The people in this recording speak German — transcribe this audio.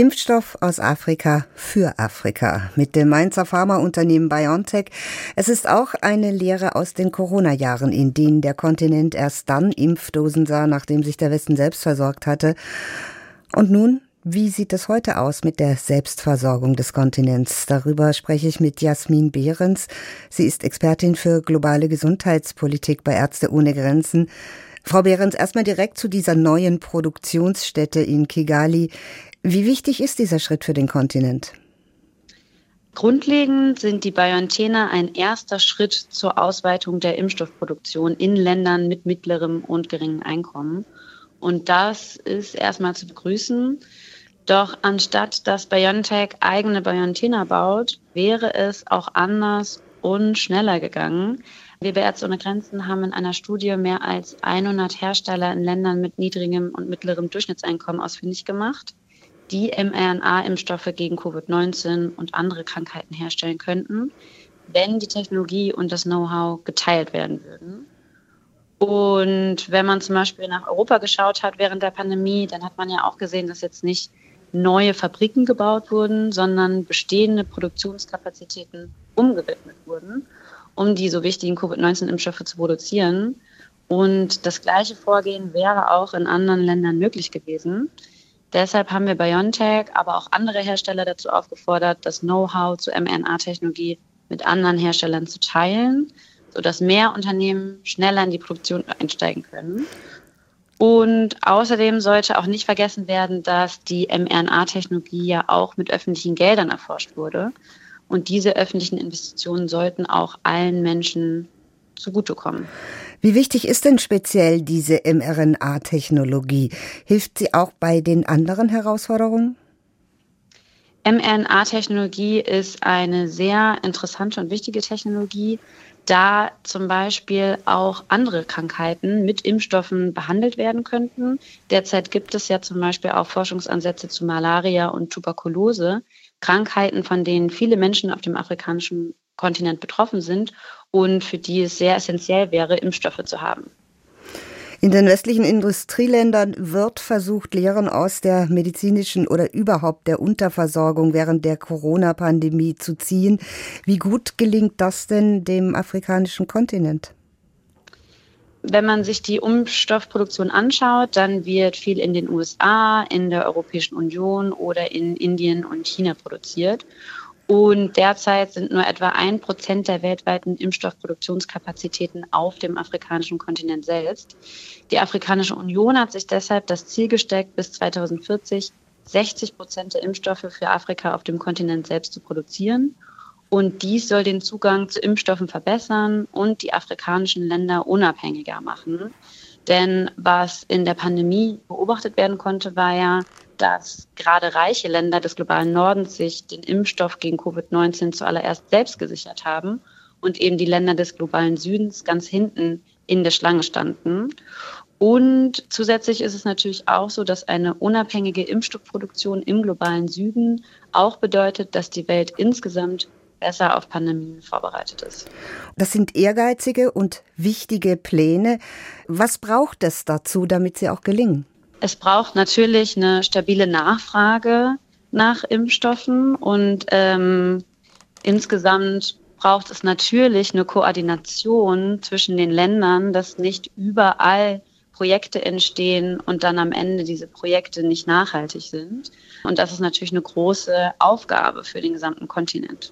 Impfstoff aus Afrika für Afrika mit dem Mainzer Pharmaunternehmen BioNTech. Es ist auch eine Lehre aus den Corona-Jahren, in denen der Kontinent erst dann Impfdosen sah, nachdem sich der Westen selbst versorgt hatte. Und nun wie sieht es heute aus mit der Selbstversorgung des Kontinents? Darüber spreche ich mit Jasmin Behrens. Sie ist Expertin für globale Gesundheitspolitik bei Ärzte ohne Grenzen. Frau Behrens, erstmal direkt zu dieser neuen Produktionsstätte in Kigali. Wie wichtig ist dieser Schritt für den Kontinent? Grundlegend sind die BioNTech ein erster Schritt zur Ausweitung der Impfstoffproduktion in Ländern mit mittlerem und geringem Einkommen. Und das ist erstmal zu begrüßen. Doch anstatt dass BioNTech eigene BioNTech baut, wäre es auch anders und schneller gegangen. Wir bei Ärzte ohne Grenzen haben in einer Studie mehr als 100 Hersteller in Ländern mit niedrigem und mittlerem Durchschnittseinkommen ausfindig gemacht die mRNA-Impfstoffe gegen Covid-19 und andere Krankheiten herstellen könnten, wenn die Technologie und das Know-how geteilt werden würden. Und wenn man zum Beispiel nach Europa geschaut hat während der Pandemie, dann hat man ja auch gesehen, dass jetzt nicht neue Fabriken gebaut wurden, sondern bestehende Produktionskapazitäten umgewidmet wurden, um die so wichtigen Covid-19-Impfstoffe zu produzieren. Und das gleiche Vorgehen wäre auch in anderen Ländern möglich gewesen. Deshalb haben wir BioNTech, aber auch andere Hersteller dazu aufgefordert, das Know-how zur mRNA-Technologie mit anderen Herstellern zu teilen, sodass mehr Unternehmen schneller in die Produktion einsteigen können. Und außerdem sollte auch nicht vergessen werden, dass die mRNA-Technologie ja auch mit öffentlichen Geldern erforscht wurde. Und diese öffentlichen Investitionen sollten auch allen Menschen zugutekommen. Wie wichtig ist denn speziell diese mRNA-Technologie? Hilft sie auch bei den anderen Herausforderungen? mRNA-Technologie ist eine sehr interessante und wichtige Technologie, da zum Beispiel auch andere Krankheiten mit Impfstoffen behandelt werden könnten. Derzeit gibt es ja zum Beispiel auch Forschungsansätze zu Malaria und Tuberkulose, Krankheiten, von denen viele Menschen auf dem afrikanischen Kontinent betroffen sind und für die es sehr essentiell wäre, Impfstoffe zu haben. In den westlichen Industrieländern wird versucht, Lehren aus der medizinischen oder überhaupt der Unterversorgung während der Corona-Pandemie zu ziehen. Wie gut gelingt das denn dem afrikanischen Kontinent? Wenn man sich die Umstoffproduktion anschaut, dann wird viel in den USA, in der Europäischen Union oder in Indien und China produziert. Und derzeit sind nur etwa ein Prozent der weltweiten Impfstoffproduktionskapazitäten auf dem afrikanischen Kontinent selbst. Die Afrikanische Union hat sich deshalb das Ziel gesteckt, bis 2040 60 Prozent der Impfstoffe für Afrika auf dem Kontinent selbst zu produzieren. Und dies soll den Zugang zu Impfstoffen verbessern und die afrikanischen Länder unabhängiger machen. Denn was in der Pandemie beobachtet werden konnte, war ja, dass gerade reiche Länder des globalen Nordens sich den Impfstoff gegen Covid-19 zuallererst selbst gesichert haben und eben die Länder des globalen Südens ganz hinten in der Schlange standen. Und zusätzlich ist es natürlich auch so, dass eine unabhängige Impfstoffproduktion im globalen Süden auch bedeutet, dass die Welt insgesamt besser auf Pandemien vorbereitet ist. Das sind ehrgeizige und wichtige Pläne. Was braucht es dazu, damit sie auch gelingen? Es braucht natürlich eine stabile Nachfrage nach Impfstoffen und ähm, insgesamt braucht es natürlich eine Koordination zwischen den Ländern, dass nicht überall Projekte entstehen und dann am Ende diese Projekte nicht nachhaltig sind. Und das ist natürlich eine große Aufgabe für den gesamten Kontinent.